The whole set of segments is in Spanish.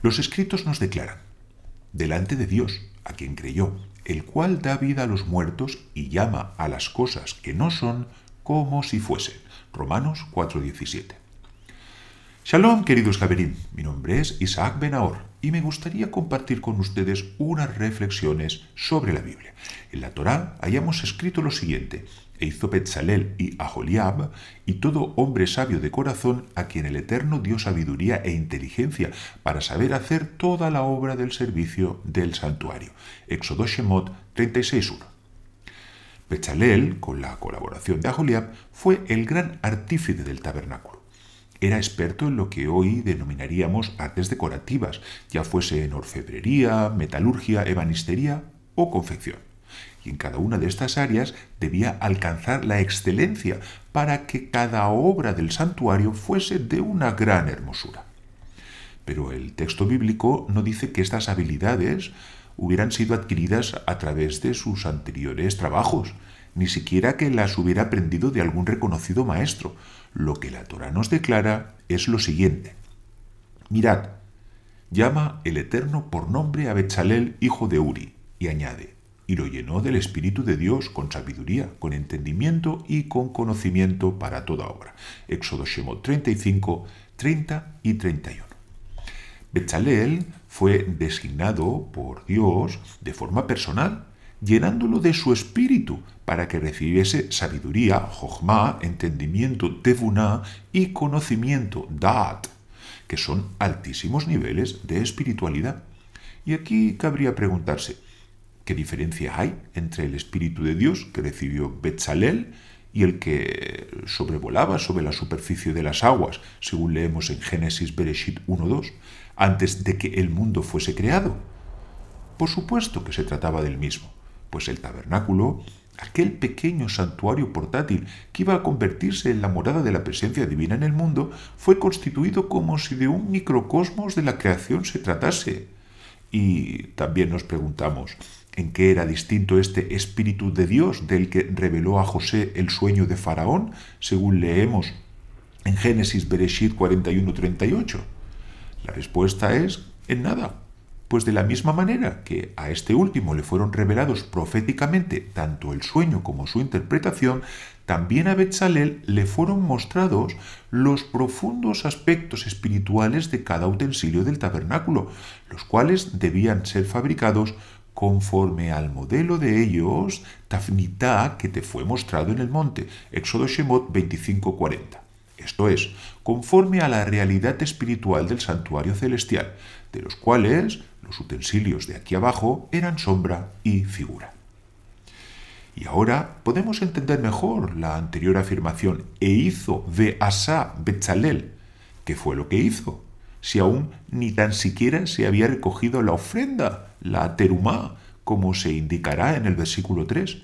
Los escritos nos declaran, delante de Dios, a quien creyó, el cual da vida a los muertos y llama a las cosas que no son como si fuesen. Romanos 4:17. Shalom, queridos Javerín. Mi nombre es Isaac Benahor y me gustaría compartir con ustedes unas reflexiones sobre la Biblia. En la Torá hayamos escrito lo siguiente: e hizo Betzalel y Aholiab, y todo hombre sabio de corazón a quien el Eterno dio sabiduría e inteligencia para saber hacer toda la obra del servicio del santuario. Éxodo Shemot 36.1. Betzalel, con la colaboración de Aholiab, fue el gran artífice del tabernáculo. Era experto en lo que hoy denominaríamos artes decorativas, ya fuese en orfebrería, metalurgia, ebanistería o confección y en cada una de estas áreas debía alcanzar la excelencia para que cada obra del santuario fuese de una gran hermosura. Pero el texto bíblico no dice que estas habilidades hubieran sido adquiridas a través de sus anteriores trabajos, ni siquiera que las hubiera aprendido de algún reconocido maestro. Lo que la Torah nos declara es lo siguiente. Mirad, llama el Eterno por nombre a Bechalel, hijo de Uri, y añade, y lo llenó del Espíritu de Dios con sabiduría, con entendimiento y con conocimiento para toda obra. Éxodo Shemot 35, 30 y 31. Bechalel fue designado por Dios de forma personal, llenándolo de su espíritu para que recibiese sabiduría, jochma, entendimiento, tevuná y conocimiento, daat, que son altísimos niveles de espiritualidad. Y aquí cabría preguntarse, ¿Qué diferencia hay entre el Espíritu de Dios que recibió Betzalel y el que sobrevolaba sobre la superficie de las aguas, según leemos en Génesis Bereshit 1.2, antes de que el mundo fuese creado? Por supuesto que se trataba del mismo, pues el tabernáculo, aquel pequeño santuario portátil que iba a convertirse en la morada de la presencia divina en el mundo, fue constituido como si de un microcosmos de la creación se tratase. Y también nos preguntamos, en qué era distinto este Espíritu de Dios del que reveló a José el sueño de Faraón, según leemos en Génesis Bereshit 41-38? La respuesta es en nada, pues de la misma manera que a este último le fueron revelados proféticamente tanto el sueño como su interpretación, también a Betzalel le fueron mostrados los profundos aspectos espirituales de cada utensilio del tabernáculo, los cuales debían ser fabricados conforme al modelo de ellos, Tafnitá, que te fue mostrado en el monte. Éxodo Shemot 25:40. Esto es, conforme a la realidad espiritual del santuario celestial, de los cuales los utensilios de aquí abajo eran sombra y figura. Y ahora podemos entender mejor la anterior afirmación, e hizo de Asa Betzalel, que fue lo que hizo, si aún ni tan siquiera se había recogido la ofrenda la terumá, como se indicará en el versículo 3.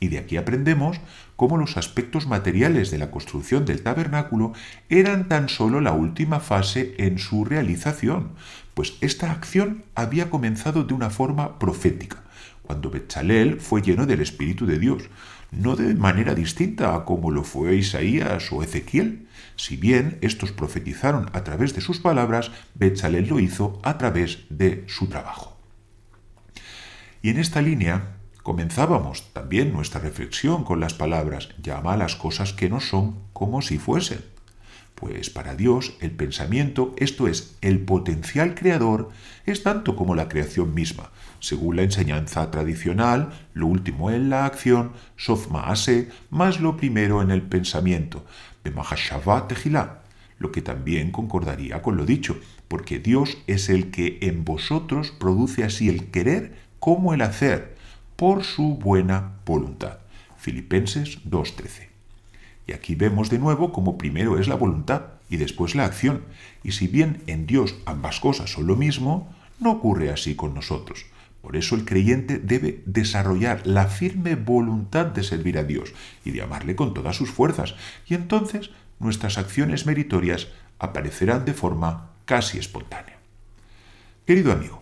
Y de aquí aprendemos cómo los aspectos materiales de la construcción del tabernáculo eran tan solo la última fase en su realización, pues esta acción había comenzado de una forma profética, cuando Bechalel fue lleno del Espíritu de Dios, no de manera distinta a como lo fue Isaías o Ezequiel. Si bien estos profetizaron a través de sus palabras, Bechalel lo hizo a través de su trabajo. Y en esta línea comenzábamos también nuestra reflexión con las palabras llama a las cosas que no son como si fuesen. Pues para Dios el pensamiento, esto es, el potencial creador, es tanto como la creación misma. Según la enseñanza tradicional, lo último en la acción, ase, más lo primero en el pensamiento, tejilá, lo que también concordaría con lo dicho, porque Dios es el que en vosotros produce así el querer como el hacer, por su buena voluntad. Filipenses 2.13. Y aquí vemos de nuevo cómo primero es la voluntad y después la acción. Y si bien en Dios ambas cosas son lo mismo, no ocurre así con nosotros. Por eso el creyente debe desarrollar la firme voluntad de servir a Dios y de amarle con todas sus fuerzas. Y entonces nuestras acciones meritorias aparecerán de forma casi espontánea. Querido amigo,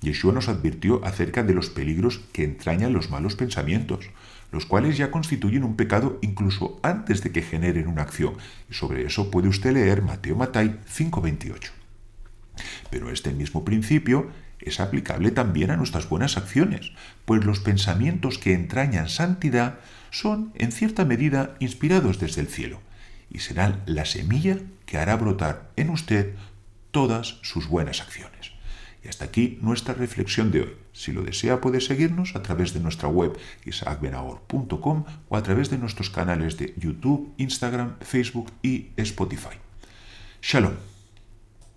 Yeshua nos advirtió acerca de los peligros que entrañan los malos pensamientos, los cuales ya constituyen un pecado incluso antes de que generen una acción. Y sobre eso puede usted leer Mateo Matai 5:28. Pero este mismo principio es aplicable también a nuestras buenas acciones, pues los pensamientos que entrañan santidad son, en cierta medida, inspirados desde el cielo, y serán la semilla que hará brotar en usted todas sus buenas acciones. Y hasta aquí nuestra reflexión de hoy. Si lo desea puede seguirnos a través de nuestra web isaacbenahor.com o a través de nuestros canales de YouTube, Instagram, Facebook y Spotify. Shalom.